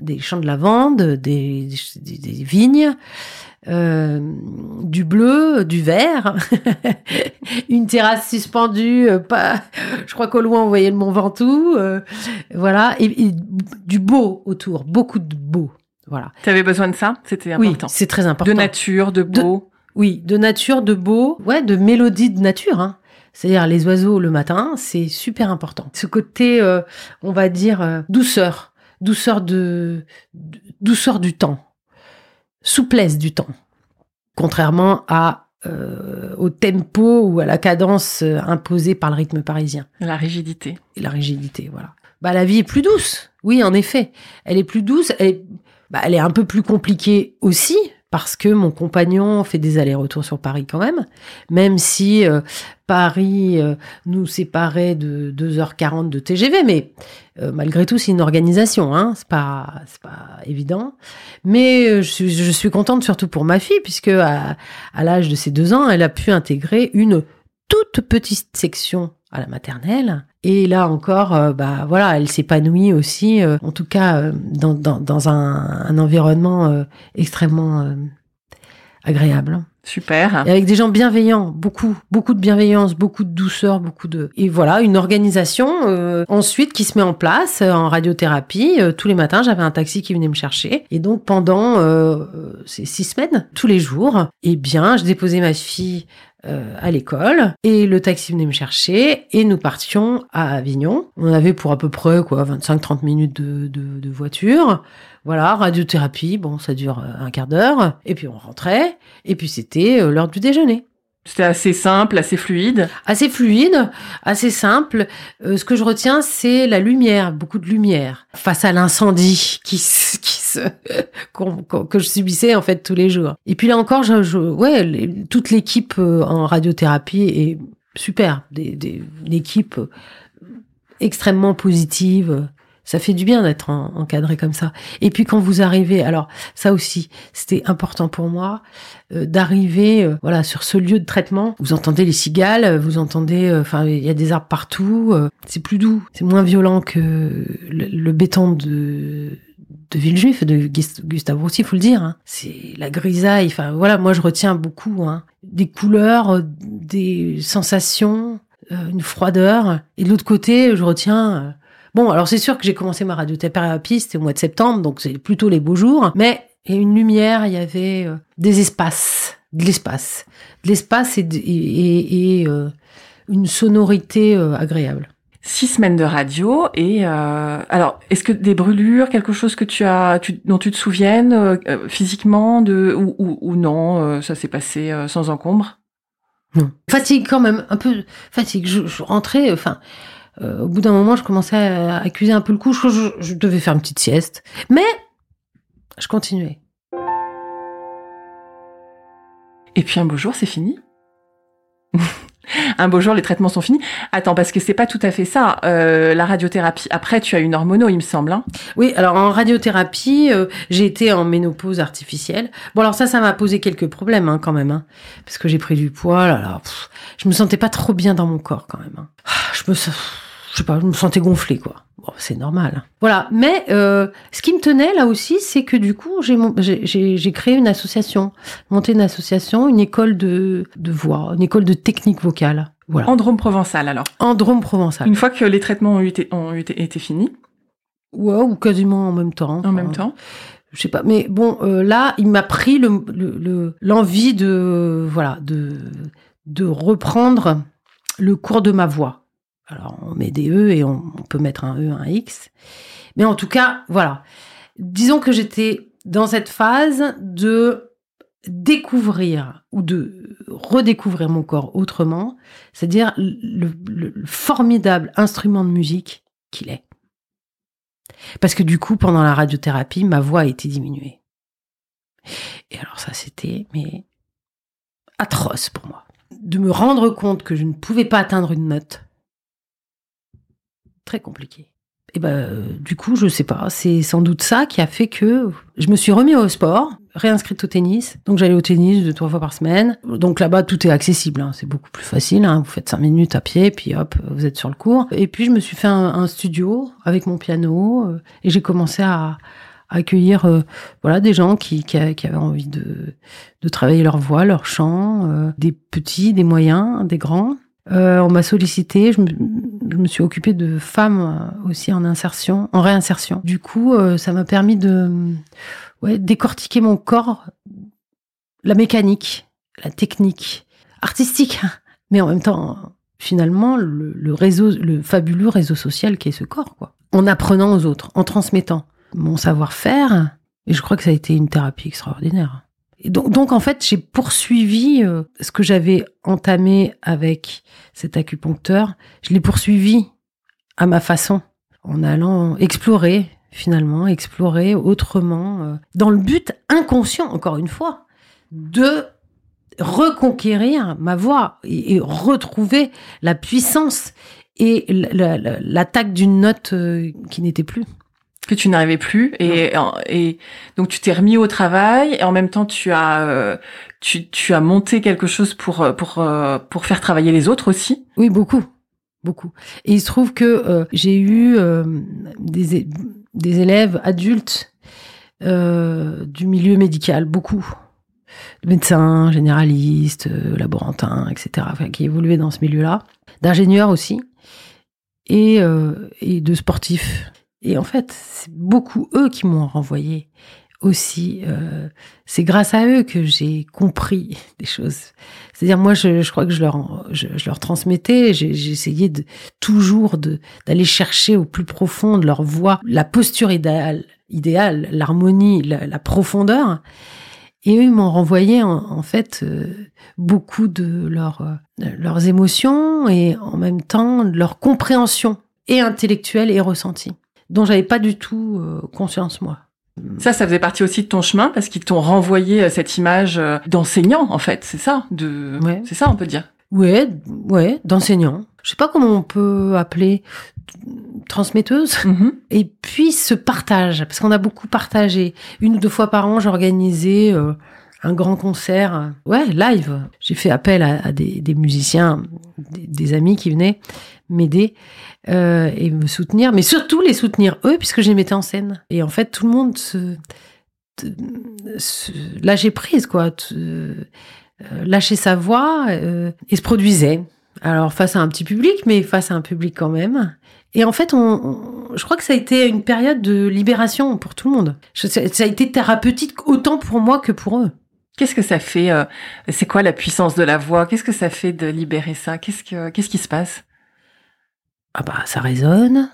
des champs de lavande, des, des, des vignes, euh, du bleu, du vert, *laughs* une terrasse suspendue, euh, pas, je crois qu'au loin on voyait le Mont Ventoux, voilà, et, et, du beau autour, beaucoup de beau, voilà. Tu avais besoin de ça, c'était important. Oui, c'est très important. De nature, de beau. De, oui, de nature, de beau, ouais, de mélodie de nature, hein. C'est-à-dire les oiseaux le matin, c'est super important. Ce côté, euh, on va dire, euh, douceur, douceur de, douceur du temps, souplesse du temps, contrairement à euh, au tempo ou à la cadence imposée par le rythme parisien. La rigidité. Et la rigidité, voilà. Bah la vie est plus douce. Oui, en effet, elle est plus douce. Elle est, bah, elle est un peu plus compliquée aussi parce que mon compagnon fait des allers-retours sur Paris quand même, même si euh, Paris euh, nous séparait de 2h40 de TGV, mais euh, malgré tout c'est une organisation, hein, c'est pas pas évident. Mais je suis, contente surtout pour ma fille puisque à l'âge de ses deux ans, elle a pu intégrer une toute petite section à la maternelle. Et là encore, euh, bah voilà, elle s'épanouit aussi, euh, en tout cas euh, dans, dans, dans un, un, environnement extrêmement agréable. Super. Et avec des gens bienveillants, beaucoup, beaucoup de bienveillance, beaucoup de douceur, beaucoup de et voilà une organisation ensuite qui se met en place en radiothérapie. Tous les matins, j'avais un taxi qui venait me chercher et donc pendant ces six semaines, tous les jours, eh bien, je déposais ma fille euh, à l'école et le taxi venait me chercher et nous partions à Avignon. On avait pour à peu près quoi 25-30 minutes de, de, de voiture. Voilà, radiothérapie, bon, ça dure un quart d'heure. Et puis on rentrait. Et puis c'était euh, l'heure du déjeuner. C'était assez simple, assez fluide. Assez fluide, assez simple. Euh, ce que je retiens, c'est la lumière, beaucoup de lumière face à l'incendie qui, *laughs* qui se, que je subissais en fait tous les jours. Et puis là encore, je, je ouais, toute l'équipe euh, en radiothérapie est super, des, des, une équipe extrêmement positive ça fait du bien d'être encadré comme ça. Et puis quand vous arrivez, alors ça aussi, c'était important pour moi euh, d'arriver, euh, voilà, sur ce lieu de traitement. Vous entendez les cigales, vous entendez, euh, enfin, il y a des arbres partout. Euh, c'est plus doux, c'est moins violent que le, béton de de Villejuif, de Gustave Roussy, faut le dire. Hein. C'est la grisaille. Enfin voilà, moi je retiens beaucoup hein. des couleurs, des sensations, euh, une froideur. Et de l'autre côté, je retiens Bon, alors c'est sûr que j'ai commencé ma radiothérapie, c'était au mois de septembre, donc c'est plutôt les beaux jours. Mais il y a une lumière, il y avait euh, des espaces, de l'espace, de l'espace et, et, et, et euh, une sonorité euh, agréable. Six semaines de radio et alors est-ce que des brûlures, quelque chose que tu as, tu, dont tu te souviennes physiquement de ou, ou, ou non, ça s'est passé sans encombre? Non. Fatigue quand même, un peu fatigue. Je, je rentrais, enfin euh, au bout d'un moment, je commençais à accuser un peu le coup. Je, je, je, devais faire une petite sieste. Mais je continuais. Et puis un beau jour, c'est fini. *laughs* un beau jour, les traitements sont finis. Attends, parce que c'est pas tout à fait ça. Euh, la radiothérapie. Après, tu as une hormono, il me semble. Hein oui, alors en radiothérapie, euh, j'ai été en ménopause artificielle. Bon, alors ça, ça m'a posé quelques problèmes hein, quand même, hein, parce que j'ai pris du poids. Là, là, pff, je me sentais pas trop bien dans mon corps quand même. Hein. Je me je sais pas, je me sentais gonflée, quoi. Bon, c'est normal. Voilà. Mais euh, ce qui me tenait là aussi, c'est que du coup, j'ai créé une association, monté une association, une école de, de voix, une école de technique vocale. Voilà. En Drôme provençal, alors. En Drôme provençal. Une fois que les traitements ont été, ont été, été finis. Ouais, ou quasiment en même temps. En enfin, même temps. Je sais pas, mais bon, euh, là, il m'a pris le l'envie le, de voilà de de reprendre le cours de ma voix. Alors, on met des E et on, peut mettre un E, un X. Mais en tout cas, voilà. Disons que j'étais dans cette phase de découvrir ou de redécouvrir mon corps autrement, c'est-à-dire le, le, formidable instrument de musique qu'il est. Parce que du coup, pendant la radiothérapie, ma voix a été diminuée. Et alors ça, c'était mais atroce pour moi. De me rendre compte que je ne pouvais pas atteindre une note très compliqué. Et ben, du coup, je sais pas. C'est sans doute ça qui a fait que je me suis remis au sport, réinscrite au tennis. Donc j'allais au tennis deux trois fois par semaine. Donc là-bas, tout est accessible. Hein. C'est beaucoup plus facile. Hein. Vous faites cinq minutes à pied, puis hop, vous êtes sur le cours. Et puis je me suis fait un, studio avec mon piano euh, et j'ai commencé à, accueillir euh, voilà des gens qui, avaient envie de, de travailler leur voix, leur chant, euh, des petits, des moyens, des grands. Euh, on m'a sollicité, suis occupée de femmes euh, aussi en insertion, en réinsertion. Du coup, euh, ça m'a permis de ouais, décortiquer mon corps, la mécanique, la technique, artistique, *laughs* mais en même temps, finalement, le, réseau, le fabuleux réseau social qui est ce corps, quoi. En apprenant aux autres, en transmettant mon savoir-faire, et je crois que ça a été une thérapie extraordinaire donc, en fait, j'ai poursuivi euh, ce que j'avais entamé avec cet acupuncteur. Je l'ai poursuivi à ma façon, en allant explorer, finalement, explorer autrement, euh, dans le but inconscient, encore une fois, de reconquérir ma voix et, retrouver la puissance et l'attaque d'une note euh, qui n'était plus que tu n'arrivais plus et, et donc tu t'es remis au travail et en même temps tu as euh, tu, tu as monté quelque chose pour euh, pour euh, pour faire travailler les autres aussi. Oui beaucoup beaucoup. Et il se trouve que j'ai eu des des élèves adultes du milieu médical beaucoup. Médecins généralistes laborantins etc enfin, qui évoluaient dans ce milieu là d'ingénieurs aussi. Et, et de sportifs et en fait, c'est beaucoup eux qui m'ont renvoyé aussi. Euh, c'est grâce à eux que j'ai compris *laughs* des choses. C'est-à-dire, moi, je, je, crois que je leur, je, je leur transmettais. Essayé de toujours d'aller chercher au plus profond de leur voix la posture idéale, idéale, l'harmonie, la, profondeur. Et eux, m'ont renvoyé en, en fait euh, beaucoup de leur, euh, leurs émotions et en même temps leur compréhension et intellectuelle et ressentie dont j'avais pas du tout euh, conscience moi. Ça, ça faisait partie aussi de ton chemin parce qu'ils t'ont renvoyé euh, cette image euh, d'enseignant, en fait, c'est ça, de, c'est ça, on peut dire. Ouais, ouais, d'enseignant. Je sais pas comment on peut appeler transmetteuse. Mm-hmm. Et puis ce partage, parce qu'on a beaucoup partagé. Une ou deux fois par an, j'organisais un grand concert, ouais, live. J'ai fait appel à, des, musiciens, des, amis qui venaient m'aider euh, et me soutenir, mais surtout les soutenir eux, puisque je les mettais en scène. Et en fait, tout le monde se, se lâchait prise, quoi, euh, lâchait sa voix euh, et se produisait. Alors face à un petit public, mais face à un public quand même. Et en fait, on, je crois que ça a été une période de libération pour tout le monde. Ça a été thérapeutique autant pour moi que pour eux. Qu'est-ce que ça fait C'est quoi la puissance de la voix? Qu'est-ce que ça fait de libérer ça? Qu'est-ce que qu'est-ce qui se passe? Ah bah ça résonne,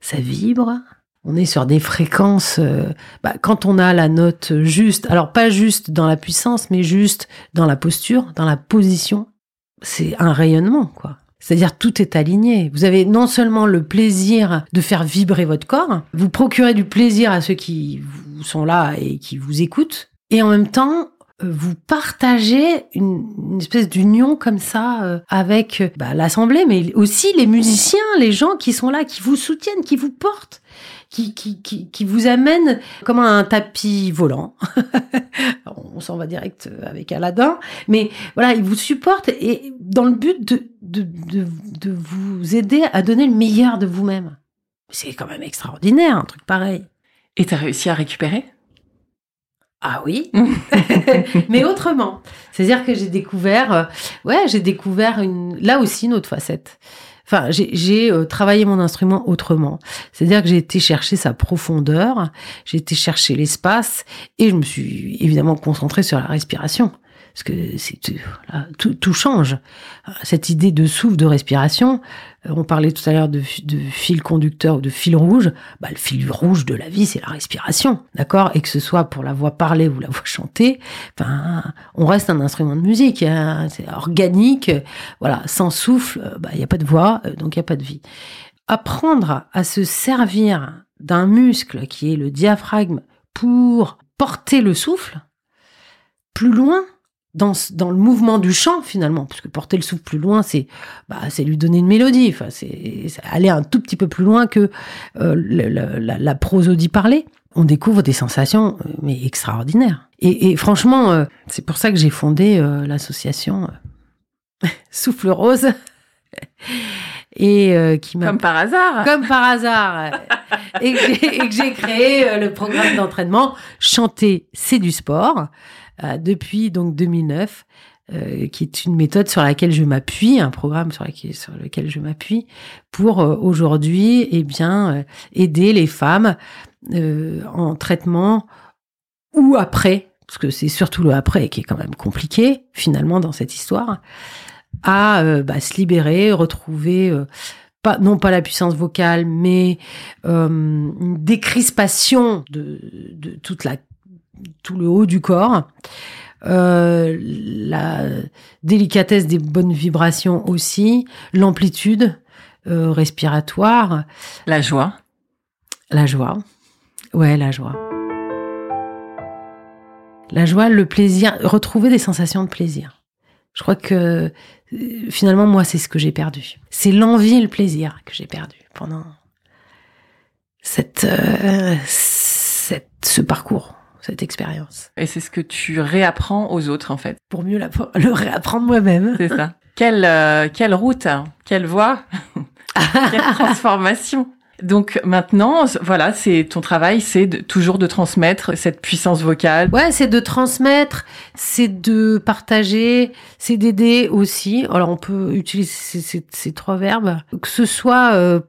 ça vibre. On est sur des fréquences. Euh, bah, quand on a la note juste, alors pas juste dans la puissance, mais juste dans la posture, dans la position, c'est un rayonnement, quoi. C'est-à-dire tout est aligné. Vous avez non seulement le plaisir de faire vibrer votre corps, vous procurez du plaisir à ceux qui sont là et qui vous écoutent, et en même temps, vous partagez une, espèce d'union comme ça euh, avec bah, l'assemblée, mais aussi les musiciens, les gens qui sont là, qui vous soutiennent, qui vous portent, qui, qui, qui, qui vous amènent comme un tapis volant. *laughs* On s'en va direct avec Aladdin, mais voilà, ils vous supportent et dans le but de, de, de, de vous aider à donner le meilleur de vous-même. C'est quand même extraordinaire, un truc pareil. Et t'as réussi à récupérer? Ah oui, *laughs* mais autrement. C'est-à-dire que j'ai découvert, euh, ouais, j'ai découvert une, là aussi une autre facette. Enfin, j'ai euh, travaillé mon instrument autrement. C'est-à-dire que j'ai été chercher sa profondeur, j'ai été chercher l'espace, et je me suis évidemment concentrée sur la respiration parce que c'est tout, change. Cette idée de souffle, de respiration, euh, on parlait tout à l'heure de, fil conducteur ou de fil rouge. Bah, le fil rouge de la vie, c'est la respiration, d'accord? Et que ce soit pour la voix parlée ou la voix chantée, enfin, on reste un instrument de musique, hein, c'est organique. Voilà, sans souffle, euh, bah, il n'y a pas de voix, euh, donc il n'y a pas de vie. Apprendre à se servir d'un muscle qui est le diaphragme pour porter le souffle plus loin dans, dans le mouvement du chant finalement, parce que porter le souffle plus loin, c'est bah, c'est lui donner une mélodie, enfin, c'est aller un tout petit peu plus loin que euh, la, la, prosodie parlée. On découvre des sensations euh, mais extraordinaires. Et, et franchement, euh, c'est pour ça que j'ai fondé l'association *laughs* Souffle Rose. *laughs* et qui m'a comme par hasard comme par hasard et que j'ai créé le programme d'entraînement chanter c'est du sport depuis donc 2009, euh, qui est une méthode sur laquelle je m'appuie, un programme sur, lequel je m'appuie pour euh, aujourd'hui, eh bien, aider les femmes en traitement ou après, parce que c'est surtout le après qui est quand même compliqué finalement dans cette histoire, à bah, se libérer, retrouver non pas la puissance vocale, mais une décrispation de toute la tout le haut du corps. Euh, la délicatesse des bonnes vibrations aussi, l'amplitude euh, respiratoire. La joie. La joie. Ouais, la joie. La joie, le plaisir, retrouver des sensations de plaisir. Je crois que euh, finalement, moi, c'est ce que j'ai perdu. C'est l'envie et le plaisir que j'ai perdu pendant cette, cette, ce parcours cette expérience. Et c'est ce que tu réapprends aux autres, en fait. Pour mieux *laughs* le réapprendre moi-même. C'est ça. Quelle, euh, quelle route, hein. quelle voie, *laughs* quelle transformation. Donc maintenant, voilà, c'est ton travail, c'est toujours de transmettre cette puissance vocale. Ouais, c'est de transmettre, c'est de partager, c'est d'aider aussi. Alors on peut utiliser ces, ces, trois verbes, que ce soit euh,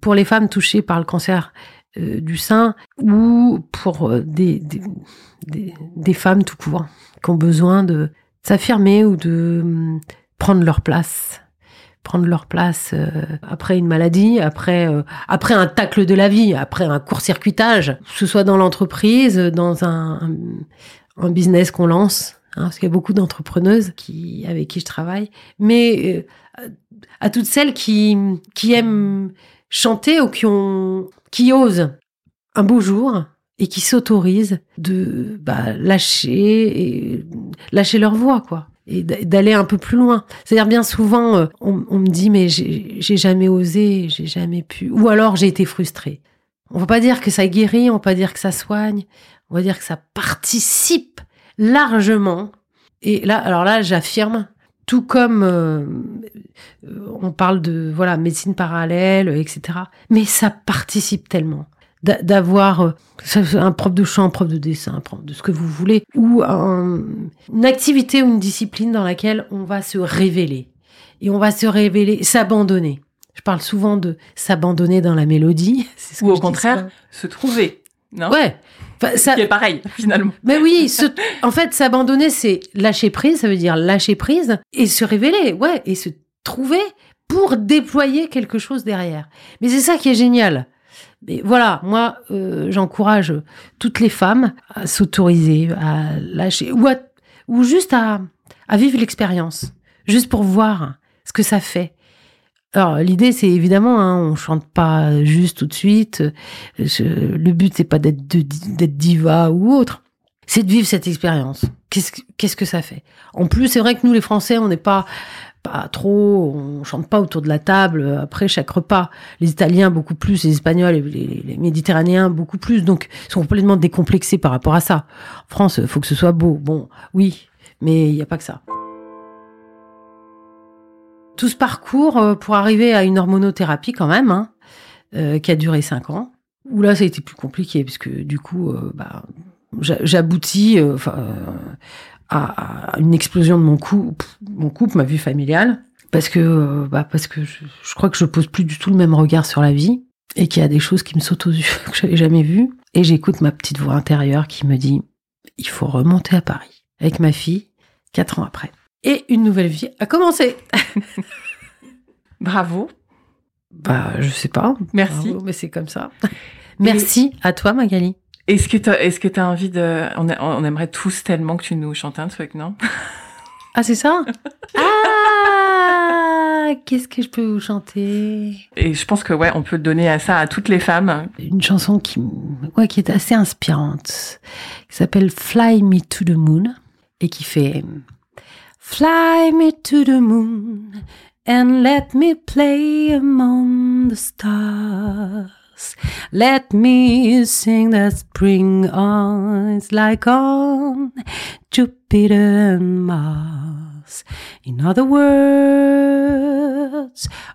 pour les femmes touchées par le cancer euh, du sein ou pour euh, des, des, femmes tout court qui ont besoin de s'affirmer ou de hum, prendre leur place. Prendre leur place euh, après une maladie, après après un tacle de la vie, après un court-circuitage, que ce soit dans l'entreprise, dans un, un, business qu'on lance, hein, parce qu'il y a beaucoup d'entrepreneuses avec qui je travaille, mais à toutes celles qui qui aiment chanter ou qui osent un beau jour et qui s'autorisent de bah, lâcher lâcher leur voix quoi et d'aller un peu plus loin. C'est-à-dire bien souvent euh, on, on, me dit mais j'ai jamais osé, j'ai jamais pu ou alors j'ai été frustrée. On va pas dire que ça guérit, on va pas dire que ça soigne, on va dire que ça participe largement. Et là alors là j'affirme tout comme euh, on parle de voilà médecine parallèle, etc. Mais ça participe tellement d'avoir euh, un prof de chant, un prof de dessin, un prof de ce que vous voulez, ou une activité ou une discipline dans laquelle on va se révéler. Et on va se révéler, s'abandonner. Je parle souvent de s'abandonner dans la mélodie. *laughs* ou au contraire, se trouver. Non? Ouais. Ça... Qui pareil, finalement. Mais oui, en fait, s'abandonner, c'est lâcher prise, ça veut dire lâcher prise et se révéler, ouais, et se trouver pour déployer quelque chose derrière. Mais c'est ça qui est génial. Mais voilà, moi, euh, j'encourage toutes les femmes à s'autoriser, à lâcher, ou, ou juste à, à vivre l'expérience, juste pour voir ce que ça fait. Alors l'idée c'est évidemment, hein, on chante pas juste tout de suite. le but c'est pas d'être diva ou autre, c'est de vivre cette expérience. Qu'est-ce qu'est-ce que ça fait? En plus c'est vrai que nous les Français on n'est pas pas trop, on chante pas autour de la table après chaque repas. Les Italiens beaucoup plus, les Espagnols, les, les Méditerranéens beaucoup plus, donc ils sont complètement décomplexés par rapport à ça. En France, faut que ce soit beau. Bon, oui, mais il n'y a pas que ça tout ce parcours euh, pour arriver à une hormonothérapie quand même, hein, euh, qui a duré cinq ans. Où là, ça a été plus compliqué puisque du coup, euh, bah, j'aboutis à, une explosion de mon couple, mon ma vie familiale, parce que bah, parce que je, je, crois que je pose plus du tout le même regard sur la vie et qu'il y a des choses qui me sautent aux yeux *laughs* que j'avais jamais vues. Et j'écoute ma petite voix intérieure qui me dit il faut remonter à Paris avec ma fille quatre ans après et une nouvelle vie a commencé. *laughs* Bravo. Bah, je sais pas. Merci. mais c'est comme ça. *laughs* Merci à toi, Magali. Est-ce que tu est-ce que as envie de on, on, aimerait tous tellement que tu nous chantes un truc, non? Ah, c'est ça? *laughs* Ah Qu'est-ce que je peux vous chanter? Et je pense que ouais, on peut donner à ça à toutes les femmes. Une chanson qui ouais, qui est assez inspirante, qui s'appelle Fly Me to the Moon et qui fait Fly me to the moon and let me play among the stars. Let me sing the spring eyes like on Jupiter and Mars. In other words,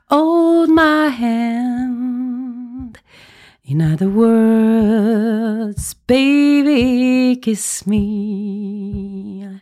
hold my hand. In other words, baby, kiss me.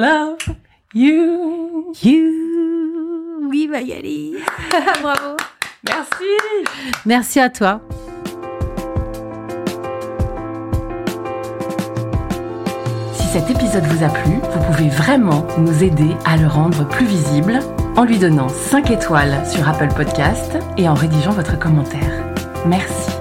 Love you. You. Oui, Magali. *laughs* Bravo. Merci. Merci à toi. Si cet épisode vous a plu, vous pouvez vraiment nous aider à le rendre plus visible en lui donnant 5 étoiles sur Apple Podcast et en rédigeant votre commentaire. Merci.